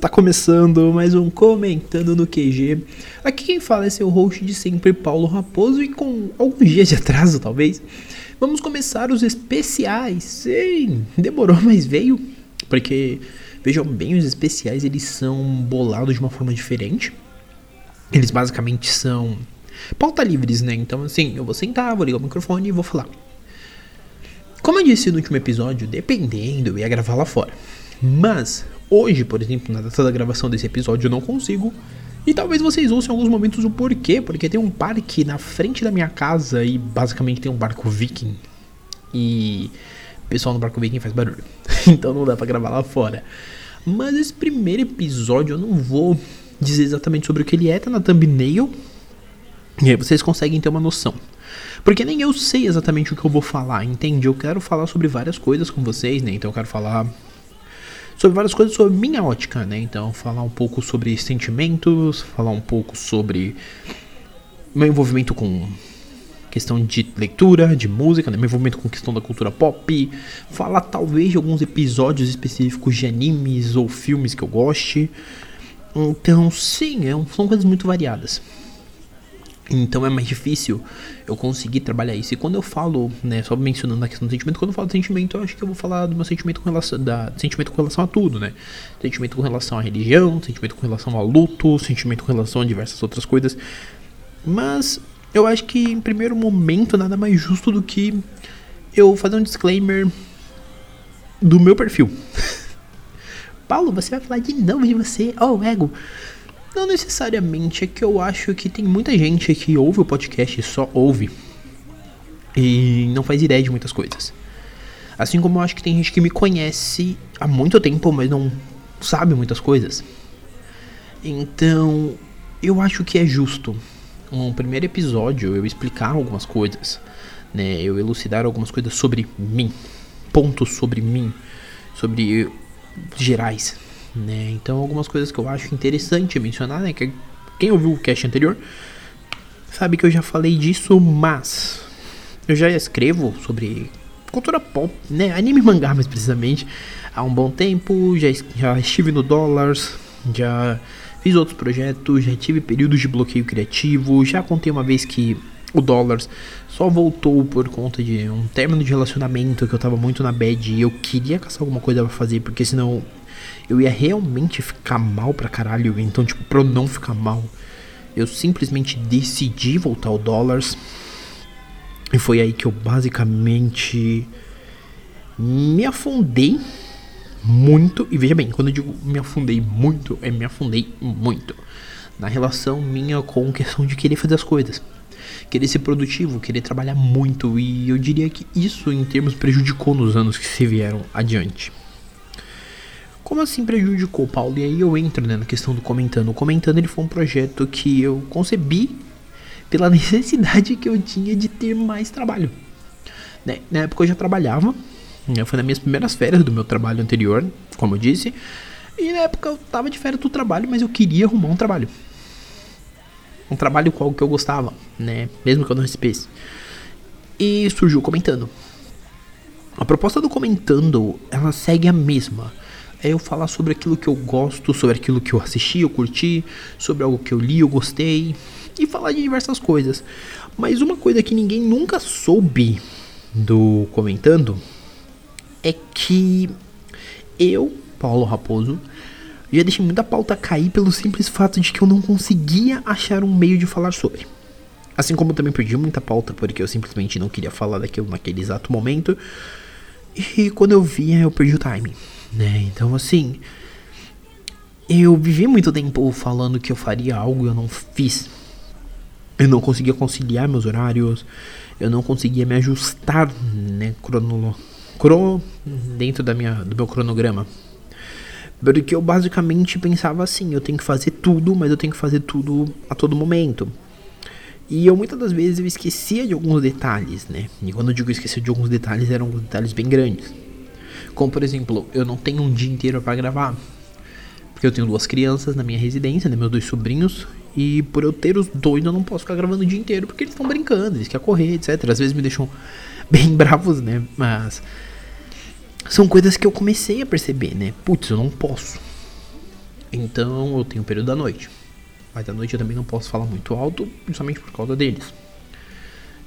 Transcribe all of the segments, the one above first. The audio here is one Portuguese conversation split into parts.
Está começando mais um Comentando no QG. Aqui quem fala é seu host de sempre, Paulo Raposo, e com alguns dias de atraso, talvez, vamos começar os especiais. Sim, demorou, mas veio, porque vejam bem, os especiais eles são bolados de uma forma diferente. Eles basicamente são pauta livres, né? Então, assim, eu vou sentar, vou ligar o microfone e vou falar. Como eu disse no último episódio, dependendo, eu ia gravar lá fora. Mas, hoje, por exemplo, na data da gravação desse episódio, eu não consigo. E talvez vocês ouçam em alguns momentos o porquê, porque tem um parque na frente da minha casa e basicamente tem um barco viking. E o pessoal no barco viking faz barulho. então não dá pra gravar lá fora. Mas esse primeiro episódio eu não vou dizer exatamente sobre o que ele é, tá na thumbnail. E aí vocês conseguem ter uma noção. Porque nem eu sei exatamente o que eu vou falar, entende? Eu quero falar sobre várias coisas com vocês, né? Então eu quero falar sobre várias coisas sobre minha ótica, né? Então falar um pouco sobre sentimentos, falar um pouco sobre meu envolvimento com questão de leitura, de música, né? meu envolvimento com questão da cultura pop, falar talvez de alguns episódios específicos de animes ou filmes que eu goste. Então, sim, é são coisas muito variadas. Então é mais difícil eu conseguir trabalhar isso. E quando eu falo, né, só mencionando a questão do sentimento, quando eu falo de sentimento, eu acho que eu vou falar do meu sentimento com relação, da, sentimento com relação a tudo, né? Sentimento com relação à religião, sentimento com relação ao luto, sentimento com relação a diversas outras coisas. Mas eu acho que em primeiro momento nada mais justo do que eu fazer um disclaimer do meu perfil. Paulo, você vai falar de novo de você, oh ego. Não necessariamente, é que eu acho que tem muita gente que ouve o podcast e só ouve e não faz ideia de muitas coisas. Assim como eu acho que tem gente que me conhece há muito tempo, mas não sabe muitas coisas. Então, eu acho que é justo um primeiro episódio eu explicar algumas coisas, né? Eu elucidar algumas coisas sobre mim, pontos sobre mim, sobre gerais, né? Então algumas coisas que eu acho interessante mencionar, né? Que quem ouviu o cast anterior sabe que eu já falei disso, mas eu já escrevo sobre cultura pop, né? Anime e mangá mais precisamente, há um bom tempo, já, já estive no Dollars, já fiz outros projetos, já tive períodos de bloqueio criativo, já contei uma vez que o Dollars só voltou por conta de um término de relacionamento que eu tava muito na bad e eu queria caçar alguma coisa para fazer, porque senão eu ia realmente ficar mal pra caralho. Então, tipo, pra eu não ficar mal, eu simplesmente decidi voltar ao Dollars. E foi aí que eu basicamente me afundei muito. E veja bem, quando eu digo me afundei muito, é me afundei muito. Na relação minha com questão de querer fazer as coisas. Querer ser produtivo, querer trabalhar muito. E eu diria que isso, em termos, prejudicou nos anos que se vieram adiante. Como assim prejudicou, Paulo? E aí eu entro né, na questão do Comentando. O Comentando ele foi um projeto que eu concebi pela necessidade que eu tinha de ter mais trabalho. Né? Na época eu já trabalhava, né? foi nas minhas primeiras férias do meu trabalho anterior, como eu disse. E na época eu tava de férias do trabalho, mas eu queria arrumar um trabalho. Um trabalho qual que eu gostava, né? Mesmo que eu não recebesse. E surgiu comentando. A proposta do comentando, ela segue a mesma é eu falar sobre aquilo que eu gosto, sobre aquilo que eu assisti, eu curti, sobre algo que eu li, eu gostei e falar de diversas coisas. Mas uma coisa que ninguém nunca soube do comentando é que eu, Paulo Raposo, já deixei muita pauta cair pelo simples fato de que eu não conseguia achar um meio de falar sobre. Assim como eu também perdi muita pauta porque eu simplesmente não queria falar daquilo naquele exato momento. E quando eu via, eu perdi o timing né? Então, assim, eu vivi muito tempo falando que eu faria algo e eu não fiz. Eu não conseguia conciliar meus horários, eu não conseguia me ajustar, né, crono, crono dentro da minha, do meu cronograma. Porque eu basicamente pensava assim, eu tenho que fazer tudo, mas eu tenho que fazer tudo a todo momento. E eu muitas das vezes eu esquecia de alguns detalhes, né? E quando eu digo esquecer de alguns detalhes, eram detalhes bem grandes. Como por exemplo, eu não tenho um dia inteiro para gravar. Porque eu tenho duas crianças na minha residência, né, meus dois sobrinhos. E por eu ter os dois, eu não posso ficar gravando o dia inteiro porque eles estão brincando, eles querem correr, etc. Às vezes me deixam bem bravos, né? Mas são coisas que eu comecei a perceber, né? Putz, eu não posso. Então eu tenho o período da noite. Mas à noite eu também não posso falar muito alto, justamente por causa deles.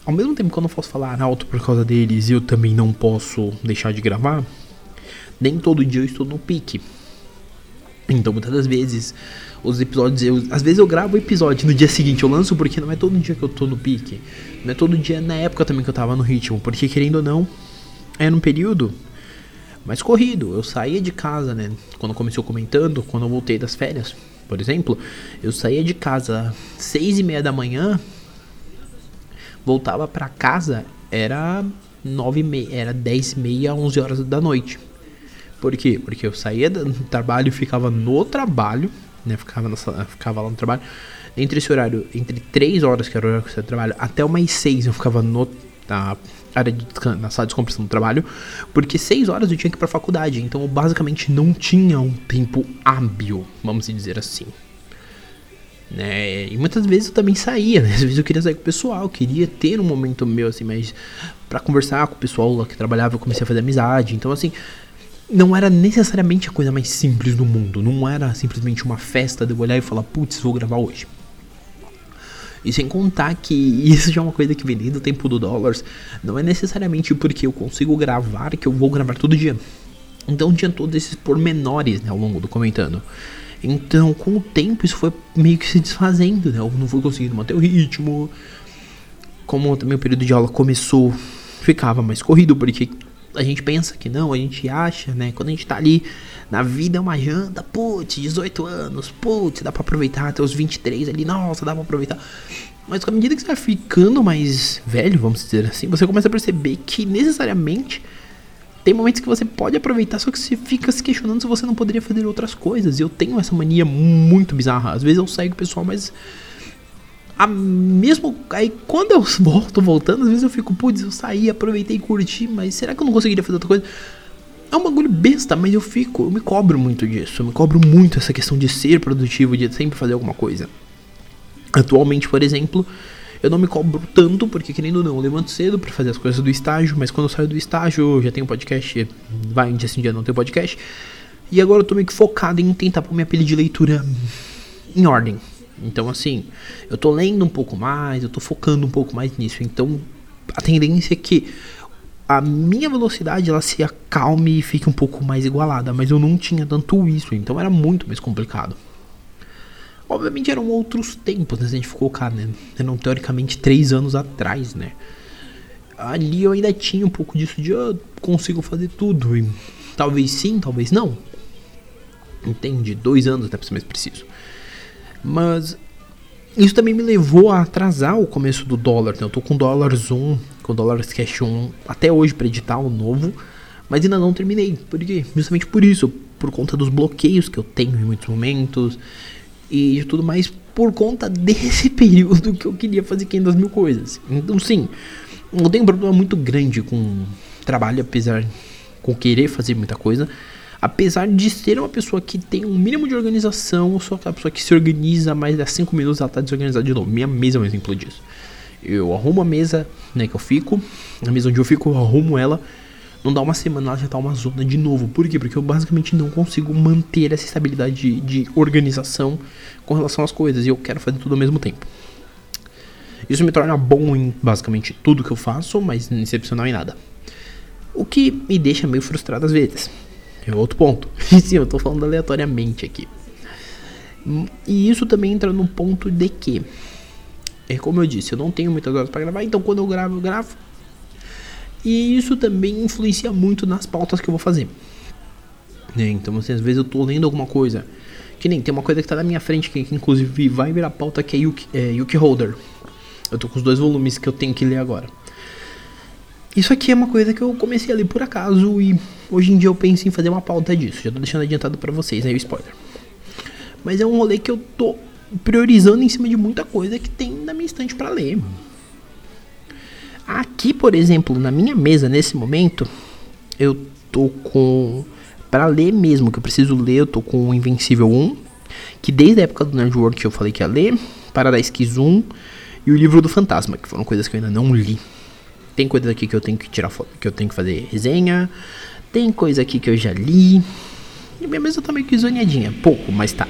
Ao mesmo tempo que eu não posso falar alto por causa deles eu também não posso deixar de gravar, nem todo dia eu estou no pique. Então muitas das vezes os episódios, eu, às vezes eu gravo o episódio no dia seguinte eu lanço porque não é todo dia que eu tô no pique. Não é todo dia na época também que eu tava no ritmo, porque querendo ou não, era um período mais corrido. Eu saía de casa, né? Quando começou comentando, quando eu voltei das férias, por exemplo, eu saía de casa seis e meia da manhã, voltava para casa era nove e meia, era dez e meia, onze horas da noite. Por quê? Porque eu saía do trabalho e ficava no trabalho, né? Ficava, na, ficava lá no trabalho. Entre esse horário, entre 3 horas, que era o horário que eu trabalho, até umas 6 eu ficava no, na área de na sala de descompressão do trabalho, porque 6 horas eu tinha que ir pra faculdade, então eu basicamente não tinha um tempo hábil, vamos dizer assim. Né? E muitas vezes eu também saía, né? Às vezes eu queria sair com o pessoal, queria ter um momento meu, assim, mas para conversar com o pessoal lá que trabalhava, eu comecei a fazer amizade, então assim, não era necessariamente a coisa mais simples do mundo. Não era simplesmente uma festa de eu olhar e falar, putz, vou gravar hoje. E sem contar que isso já é uma coisa que vem desde o tempo do dólares. Não é necessariamente porque eu consigo gravar que eu vou gravar todo dia. Então tinha todos esses pormenores né, ao longo do comentando. Então, com o tempo, isso foi meio que se desfazendo, né? Eu não fui conseguindo manter o ritmo. Como também o período de aula começou, ficava mais corrido, porque a gente pensa que não, a gente acha, né? Quando a gente tá ali na vida é uma janta, putz, 18 anos, putz, dá pra aproveitar até os 23 ali, nossa, dá pra aproveitar. Mas à medida que você vai ficando mais velho, vamos dizer assim, você começa a perceber que necessariamente tem momentos que você pode aproveitar, só que você fica se questionando se você não poderia fazer outras coisas. Eu tenho essa mania muito bizarra. Às vezes eu saio com o pessoal, mas a mesmo aí quando eu volto voltando, às vezes eu fico, putz, eu saí, aproveitei e curti, mas será que eu não conseguiria fazer outra coisa? É um bagulho besta, mas eu fico, eu me cobro muito disso, eu me cobro muito essa questão de ser produtivo, de sempre fazer alguma coisa. Atualmente, por exemplo, eu não me cobro tanto, porque querendo ou não, eu levanto cedo para fazer as coisas do estágio, mas quando eu saio do estágio, eu já tenho podcast, vai um dia sim, dia não tem podcast. E agora eu tô meio que focado em tentar pôr minha pilha de leitura em ordem, então, assim, eu tô lendo um pouco mais, eu tô focando um pouco mais nisso. Então, a tendência é que a minha velocidade ela se acalme e fique um pouco mais igualada, mas eu não tinha tanto isso, então era muito mais complicado. Obviamente eram outros tempos, né, se a gente colocar, né? Eram teoricamente três anos atrás, né? Ali eu ainda tinha um pouco disso de eu ah, consigo fazer tudo, e talvez sim, talvez não. Entende? Dois anos, né, pra ser mais preciso. Mas isso também me levou a atrasar o começo do dólar. Né? Eu tô com dólar Zoom, com dólar Cash 1 até hoje para editar o novo, mas ainda não terminei. Por quê? Justamente por isso, por conta dos bloqueios que eu tenho em muitos momentos e de tudo mais, por conta desse período que eu queria fazer 500 mil coisas. Então, sim, eu tenho um problema muito grande com trabalho, apesar com querer fazer muita coisa. Apesar de ser uma pessoa que tem um mínimo de organização, eu sou aquela pessoa que se organiza, mas dá 5 minutos ela tá desorganizada de novo. Minha mesa é um exemplo disso. Eu arrumo a mesa, né, que eu fico, a mesa onde eu fico, eu arrumo ela. Não dá uma semana, ela já tá uma zona de novo. Por quê? Porque eu basicamente não consigo manter essa estabilidade de, de organização com relação às coisas. E eu quero fazer tudo ao mesmo tempo. Isso me torna bom em basicamente tudo que eu faço, mas excepcional em nada. O que me deixa meio frustrado às vezes. É outro ponto. Sim, eu tô falando aleatoriamente aqui. E isso também entra no ponto de que, é como eu disse, eu não tenho muitas horas para gravar, então quando eu gravo, eu gravo. E isso também influencia muito nas pautas que eu vou fazer. Né? Então, assim, às vezes eu tô lendo alguma coisa. Que nem tem uma coisa que tá na minha frente, que, que inclusive vai virar pauta, que é Yuki, é Yuki Holder. Eu tô com os dois volumes que eu tenho que ler agora. Isso aqui é uma coisa que eu comecei a ler por acaso e hoje em dia eu penso em fazer uma pauta disso. Já tô deixando adiantado para vocês aí o spoiler. Mas é um rolê que eu tô priorizando em cima de muita coisa que tem na minha estante para ler. Aqui, por exemplo, na minha mesa nesse momento, eu tô com para ler mesmo, que eu preciso ler, eu tô com o Invencível 1, que desde a época do Nerd World eu falei que ia ler, Paradise Kiss 1 e o livro do Fantasma, que foram coisas que eu ainda não li. Tem coisa aqui que eu tenho que tirar foto, que eu tenho que fazer resenha. Tem coisa aqui que eu já li. E minha mesa tá meio que zoneadinha. Pouco, mas tá.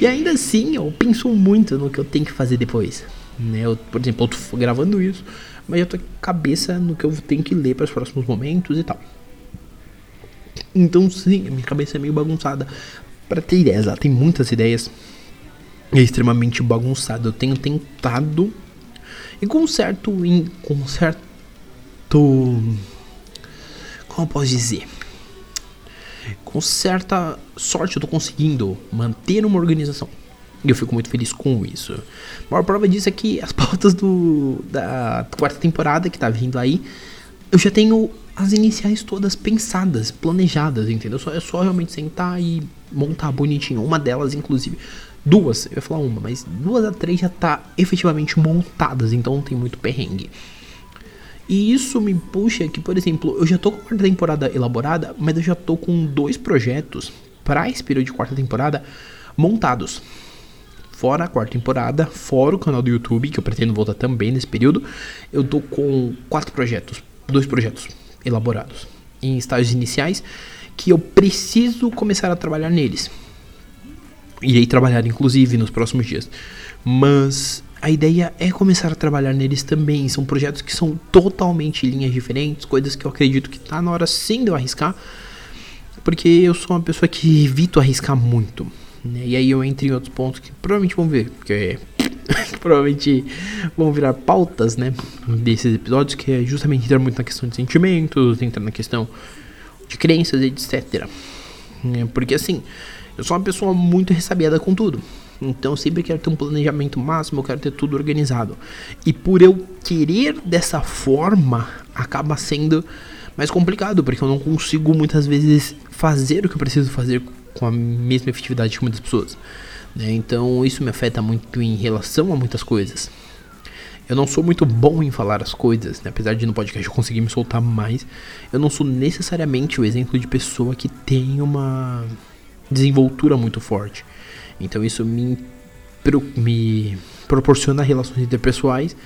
E ainda assim, eu penso muito no que eu tenho que fazer depois. Né? Eu, por exemplo, eu tô gravando isso, mas eu tô com cabeça no que eu tenho que ler para os próximos momentos e tal. Então, sim, a minha cabeça é meio bagunçada. Para ter ideias, ela tem muitas ideias. É extremamente bagunçada. Eu tenho tentado. E com certo. Com certo. Como eu posso dizer? Com certa sorte eu tô conseguindo manter uma organização. E eu fico muito feliz com isso. A maior prova disso é que as pautas do, da quarta temporada que tá vindo aí, eu já tenho as iniciais todas pensadas, planejadas, entendeu? Só, é só realmente sentar e montar bonitinho. Uma delas, inclusive, duas, eu ia falar uma, mas duas a três já tá efetivamente montadas, então não tem muito perrengue. E isso me puxa que, por exemplo, eu já tô com a quarta temporada elaborada, mas eu já tô com dois projetos para esse período de quarta temporada montados. Fora a quarta temporada, fora o canal do YouTube, que eu pretendo voltar também nesse período, eu tô com quatro projetos, dois projetos elaborados em estágios iniciais que eu preciso começar a trabalhar neles. Irei trabalhar inclusive nos próximos dias. Mas a ideia é começar a trabalhar neles também. São projetos que são totalmente linhas diferentes, coisas que eu acredito que tá na hora sim de eu arriscar. Porque eu sou uma pessoa que evito arriscar muito. Né? E aí eu entro em outros pontos que provavelmente vão ver. Porque provavelmente vão virar pautas, né, desses episódios, que é justamente entrar muito na questão de sentimentos, entrar na questão de crenças, etc. É, porque assim, eu sou uma pessoa muito ressabiada com tudo. Então eu sempre quero ter um planejamento máximo, eu quero ter tudo organizado. E por eu querer dessa forma, acaba sendo mais complicado, porque eu não consigo muitas vezes fazer o que eu preciso fazer com a mesma efetividade que muitas pessoas. Né? Então isso me afeta muito em relação a muitas coisas. Eu não sou muito bom em falar as coisas, né? apesar de no podcast eu conseguir me soltar mais. Eu não sou necessariamente o exemplo de pessoa que tem uma desenvoltura muito forte. Então isso me, me proporciona relações interpessoais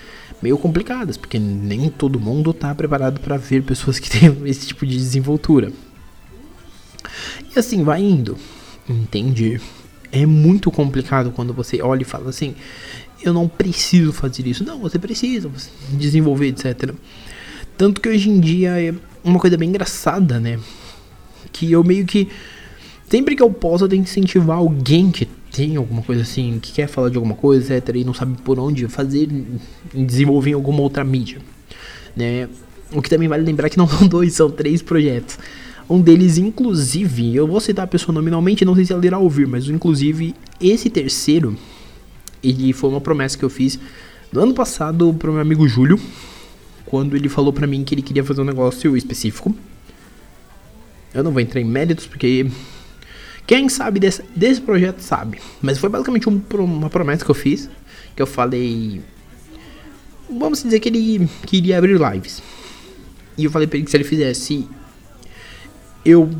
meio complicadas, porque nem todo mundo está preparado para ver pessoas que têm esse tipo de desenvoltura. E assim vai indo, entende? é muito complicado quando você olha e fala assim: eu não preciso fazer isso. Não, você precisa desenvolver, etc. Tanto que hoje em dia é uma coisa bem engraçada, né? Que eu meio que. Sempre que eu posso, eu tenho que incentivar alguém que tem alguma coisa assim, que quer falar de alguma coisa, etc. E não sabe por onde fazer, desenvolver em alguma outra mídia, né? O que também vale lembrar que não são dois, são três projetos. Um deles, inclusive, eu vou citar a pessoa nominalmente, não sei se ela irá ouvir, mas inclusive esse terceiro, ele foi uma promessa que eu fiz no ano passado pro meu amigo Júlio, quando ele falou pra mim que ele queria fazer um negócio específico. Eu não vou entrar em méritos porque quem sabe desse, desse projeto sabe, mas foi basicamente um, uma promessa que eu fiz, que eu falei, vamos dizer que ele queria abrir lives. E eu falei pra ele que se ele fizesse eu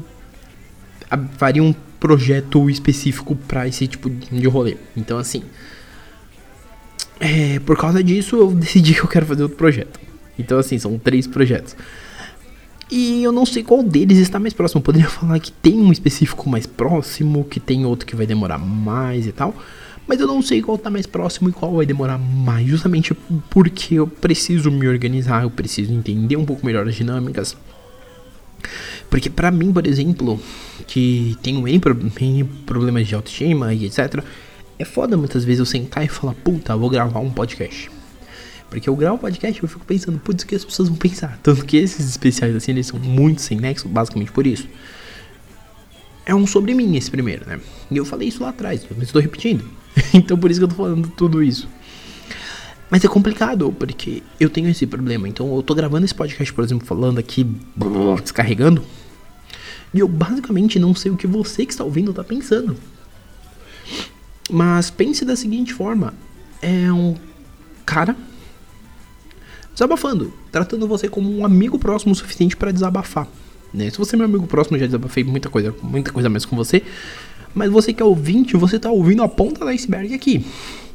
faria um projeto específico para esse tipo de rolê. Então, assim, é, por causa disso, eu decidi que eu quero fazer outro projeto. Então, assim, são três projetos. E eu não sei qual deles está mais próximo. Eu poderia falar que tem um específico mais próximo, que tem outro que vai demorar mais e tal. Mas eu não sei qual está mais próximo e qual vai demorar mais. Justamente porque eu preciso me organizar, eu preciso entender um pouco melhor as dinâmicas. Porque para mim, por exemplo, que tenho N, problemas de autoestima e etc, é foda muitas vezes eu sentar e falar, puta, vou gravar um podcast. Porque eu gravo podcast eu fico pensando, putz, o que as pessoas vão pensar? Tanto que esses especiais assim, eles são muito sem nexo, basicamente por isso. É um sobre mim esse primeiro, né? E eu falei isso lá atrás, mas estou repetindo. então por isso que eu tô falando tudo isso. Mas é complicado, porque eu tenho esse problema. Então eu tô gravando esse podcast, por exemplo, falando aqui, descarregando. E eu basicamente não sei o que você que está ouvindo tá pensando. Mas pense da seguinte forma: é um cara desabafando, tratando você como um amigo próximo o suficiente para desabafar. Né? Se você é meu amigo próximo, já desabafei muita coisa, muita coisa mais com você. Mas você que é ouvinte, você está ouvindo a ponta do iceberg aqui.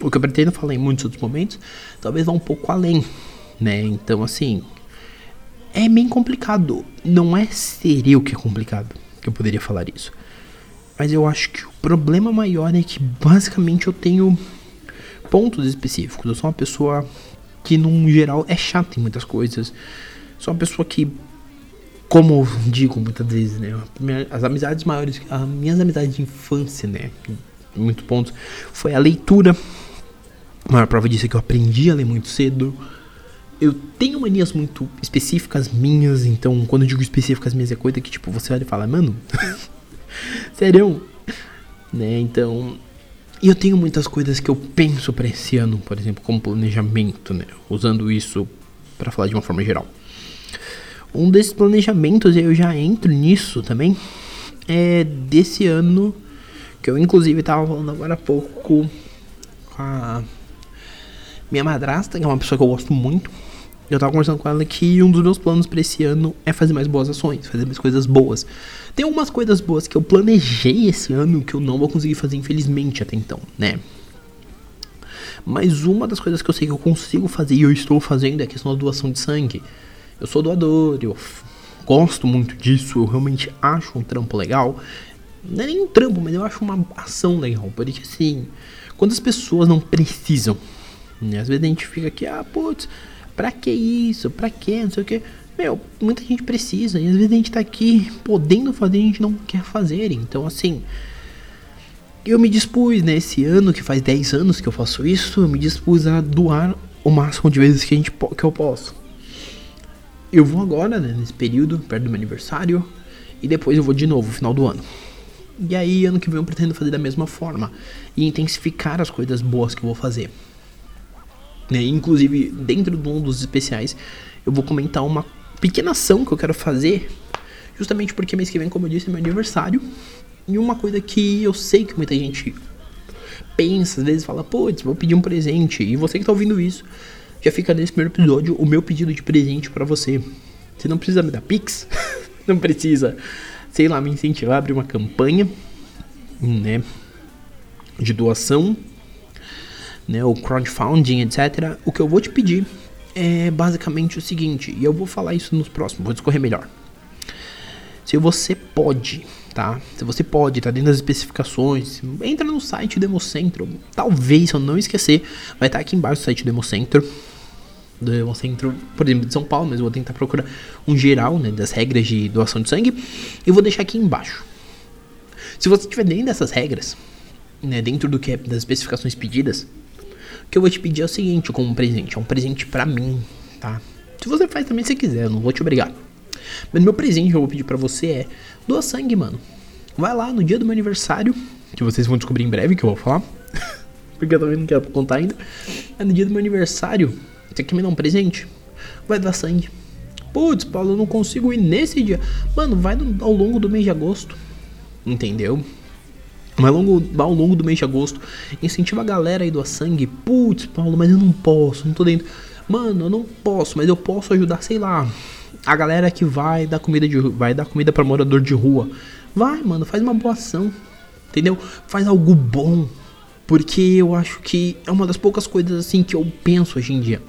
O que eu pretendo falar em muitos outros momentos, talvez vá um pouco além, né? Então, assim, é bem complicado. Não é ser eu que é complicado que eu poderia falar isso. Mas eu acho que o problema maior é que basicamente eu tenho pontos específicos. Eu sou uma pessoa que, num geral, é chata em muitas coisas. Sou uma pessoa que, como digo muitas vezes, né? As amizades maiores, as minhas amizades de infância, né? Muitos pontos, foi a leitura. A maior prova disso é que eu aprendi a ler muito cedo. Eu tenho manias muito específicas minhas, então quando eu digo específicas minhas é coisa que tipo, você olha e fala, mano, sério? Né, então, e eu tenho muitas coisas que eu penso para esse ano, por exemplo, como planejamento, né? Usando isso para falar de uma forma geral. Um desses planejamentos, eu já entro nisso também, é desse ano, que eu inclusive estava falando agora há pouco com a minha madrasta, que é uma pessoa que eu gosto muito. Eu tava conversando com ela que um dos meus planos para esse ano é fazer mais boas ações, fazer mais coisas boas. Tem algumas coisas boas que eu planejei esse ano que eu não vou conseguir fazer, infelizmente, até então, né? Mas uma das coisas que eu sei que eu consigo fazer e eu estou fazendo é a questão da doação de sangue. Eu sou doador, eu gosto muito disso, eu realmente acho um trampo legal. Não é nem um trampo, mas eu acho uma ação legal. Porque assim, quando as pessoas não precisam, né? Às vezes a gente fica aqui, ah, putz, Pra que isso? Pra que? Não sei o que. Meu, muita gente precisa. E às vezes a gente tá aqui podendo fazer e a gente não quer fazer. Então, assim. Eu me dispus, né? Esse ano, que faz 10 anos que eu faço isso, eu me dispus a doar o máximo de vezes que, a gente, que eu posso. Eu vou agora, né, nesse período, perto do meu aniversário. E depois eu vou de novo, no final do ano. E aí, ano que vem eu pretendo fazer da mesma forma. E intensificar as coisas boas que eu vou fazer. Né? Inclusive, dentro de um dos especiais, eu vou comentar uma pequena ação que eu quero fazer, justamente porque mês que vem, como eu disse, é meu aniversário. E uma coisa que eu sei que muita gente pensa, às vezes fala, putz, vou pedir um presente. E você que tá ouvindo isso, já fica nesse primeiro episódio o meu pedido de presente para você. Você não precisa me dar pix, não precisa, sei lá, me incentivar a abrir uma campanha, né, de doação né, crowdfunding, etc. O que eu vou te pedir é basicamente o seguinte, e eu vou falar isso nos próximos, vou discorrer melhor. Se você pode, tá? Se você pode, tá dentro das especificações, entra no site do Hemocentro. Talvez, se eu não esquecer, vai estar tá aqui embaixo o site do Hemocentro. Do Hemocentro, por exemplo, de São Paulo, mas eu vou tentar procurar um geral, né, das regras de doação de sangue. E vou deixar aqui embaixo. Se você estiver dentro dessas regras, né, dentro do que é das especificações pedidas, o que eu vou te pedir é o seguinte, como um presente, é um presente para mim, tá? Se você faz também se quiser, eu não vou te obrigar. Mas meu presente que eu vou pedir para você é doa sangue, mano. Vai lá no dia do meu aniversário, que vocês vão descobrir em breve que eu vou falar. porque eu também não quero contar ainda. É no dia do meu aniversário, você quer me dar um presente? Vai dar sangue. Putz, Paulo, eu não consigo ir nesse dia. Mano, vai no, ao longo do mês de agosto. Entendeu? Mas ao longo, ao longo do mês de agosto, incentiva a galera aí do sangue. Putz, Paulo, mas eu não posso, não tô dentro. Mano, eu não posso, mas eu posso ajudar, sei lá, a galera que vai dar comida de vai dar comida para morador de rua. Vai, mano, faz uma boa ação. Entendeu? Faz algo bom. Porque eu acho que é uma das poucas coisas assim que eu penso hoje em dia.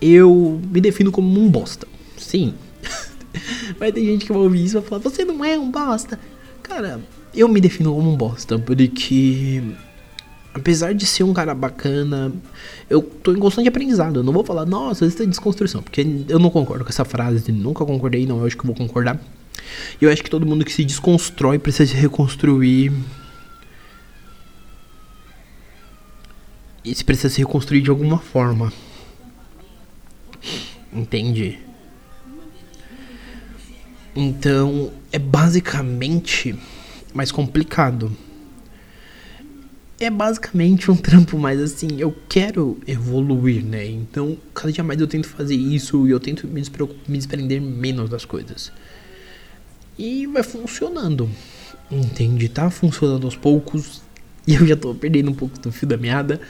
Eu me defino como um bosta. Sim. Vai ter gente que vai ouvir isso e vai falar: "Você não é um bosta". Cara, eu me defino como um bosta, porque apesar de ser um cara bacana, eu tô em constante aprendizado. Eu não vou falar, nossa, isso é desconstrução, porque eu não concordo com essa frase, nunca concordei, não, eu acho que eu vou concordar. E eu acho que todo mundo que se desconstrói precisa se reconstruir. E se precisa se reconstruir de alguma forma. Entende? Então, é basicamente mais complicado. É basicamente um trampo mais assim, eu quero evoluir, né? Então, cada dia mais eu tento fazer isso e eu tento me, me desprender menos das coisas. E vai funcionando. Entende? Tá funcionando aos poucos. E eu já tô perdendo um pouco do fio da meada.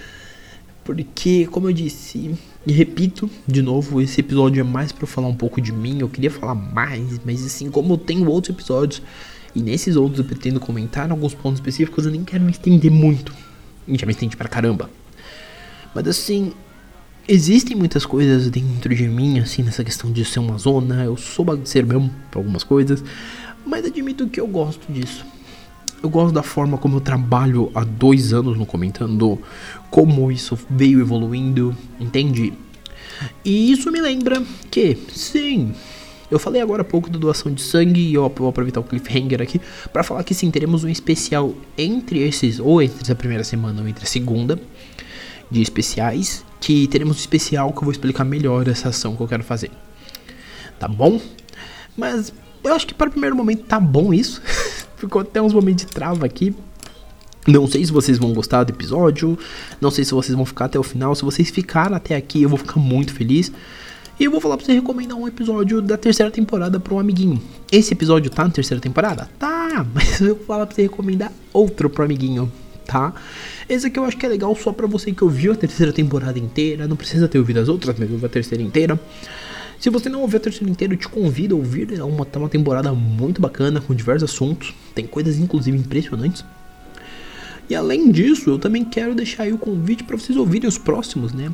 Porque, como eu disse, e repito de novo, esse episódio é mais para falar um pouco de mim. Eu queria falar mais, mas assim, como eu tenho outros episódios e nesses outros eu pretendo comentar alguns pontos específicos, eu nem quero me estender muito. E já me estendi pra caramba. Mas assim, existem muitas coisas dentro de mim, assim, nessa questão de ser uma zona. Eu sou bagunceiro mesmo pra algumas coisas. Mas admito que eu gosto disso. Eu gosto da forma como eu trabalho há dois anos no comentando, como isso veio evoluindo, entende? E isso me lembra que, sim, eu falei agora há pouco da doação de sangue e eu vou aproveitar o cliffhanger aqui para falar que sim, teremos um especial entre esses, ou entre essa primeira semana ou entre a segunda, de especiais, que teremos um especial que eu vou explicar melhor essa ação que eu quero fazer. Tá bom? Mas eu acho que para o primeiro momento tá bom isso. Ficou até uns momentos de trava aqui. Não sei se vocês vão gostar do episódio. Não sei se vocês vão ficar até o final. Se vocês ficaram até aqui, eu vou ficar muito feliz. E eu vou falar pra você recomendar um episódio da terceira temporada para um amiguinho. Esse episódio tá na terceira temporada? Tá, mas eu vou falar pra você recomendar outro pro amiguinho, tá? Esse aqui eu acho que é legal só pra você que ouviu a terceira temporada inteira. Não precisa ter ouvido as outras, mas ouviu a terceira inteira. Se você não ouviu a terceira inteira, eu te convido a ouvir. É uma, tá uma temporada muito bacana, com diversos assuntos. Tem coisas, inclusive, impressionantes. E além disso, eu também quero deixar aí o convite para vocês ouvirem os próximos, né?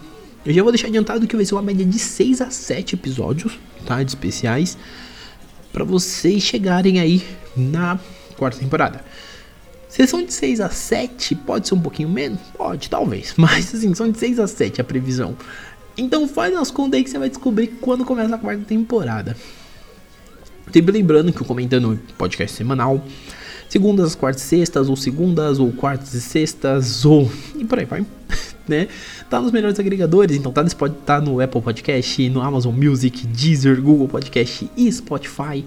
Eu já vou deixar adiantado que vai ser uma média de 6 a 7 episódios, tá? De especiais. para vocês chegarem aí na quarta temporada. Sessão de 6 a 7 pode ser um pouquinho menos? Pode, talvez. Mas assim, são de 6 a 7 a previsão. Então faz as contas aí que você vai descobrir quando começa a quarta temporada. Sempre lembrando que eu comentando podcast semanal, segundas, quartas e sextas, ou segundas, ou quartas e sextas, ou. e por aí vai. né? Tá nos melhores agregadores, então tá no, tá no Apple Podcast, no Amazon Music, Deezer, Google Podcast e Spotify.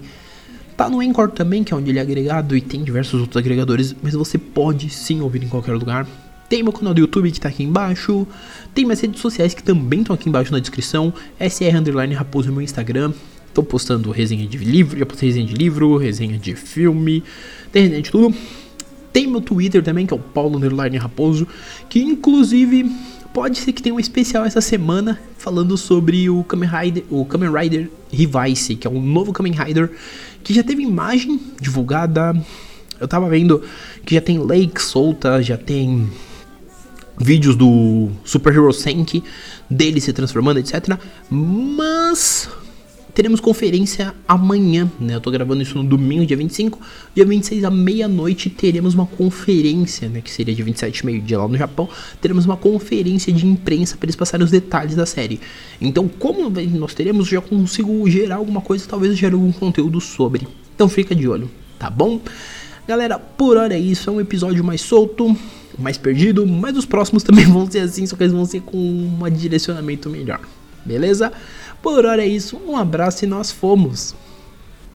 Tá no Anchor também, que é onde ele é agregado, e tem diversos outros agregadores, mas você pode sim ouvir em qualquer lugar. Tem meu canal do YouTube que tá aqui embaixo. Tem minhas redes sociais que também estão aqui embaixo na descrição. SR Underline Raposo no meu Instagram. Tô postando resenha de livro, já postei resenha de livro, resenha de filme, tem resenha de tudo. Tem meu Twitter também, que é o Paulo Underline Raposo, que inclusive pode ser que tenha um especial essa semana falando sobre o Kamen Rider, o Kamen Rider Revice, que é um novo Kamen Rider que já teve imagem divulgada. Eu tava vendo que já tem lake solta, já tem vídeos do Super Hero Senki, dele se transformando, etc. Mas teremos conferência amanhã, né? Eu tô gravando isso no domingo, dia 25. Dia 26 à meia-noite teremos uma conferência, né? Que seria dia 27, meio-dia lá no Japão. Teremos uma conferência de imprensa para eles passarem os detalhes da série. Então, como nós teremos, já consigo gerar alguma coisa, talvez gere algum conteúdo sobre. Então fica de olho, tá bom? Galera, por hora é isso. É um episódio mais solto mais perdido, mas os próximos também vão ser assim, só que eles vão ser com um direcionamento melhor. Beleza? Por hora é isso, um abraço e nós fomos!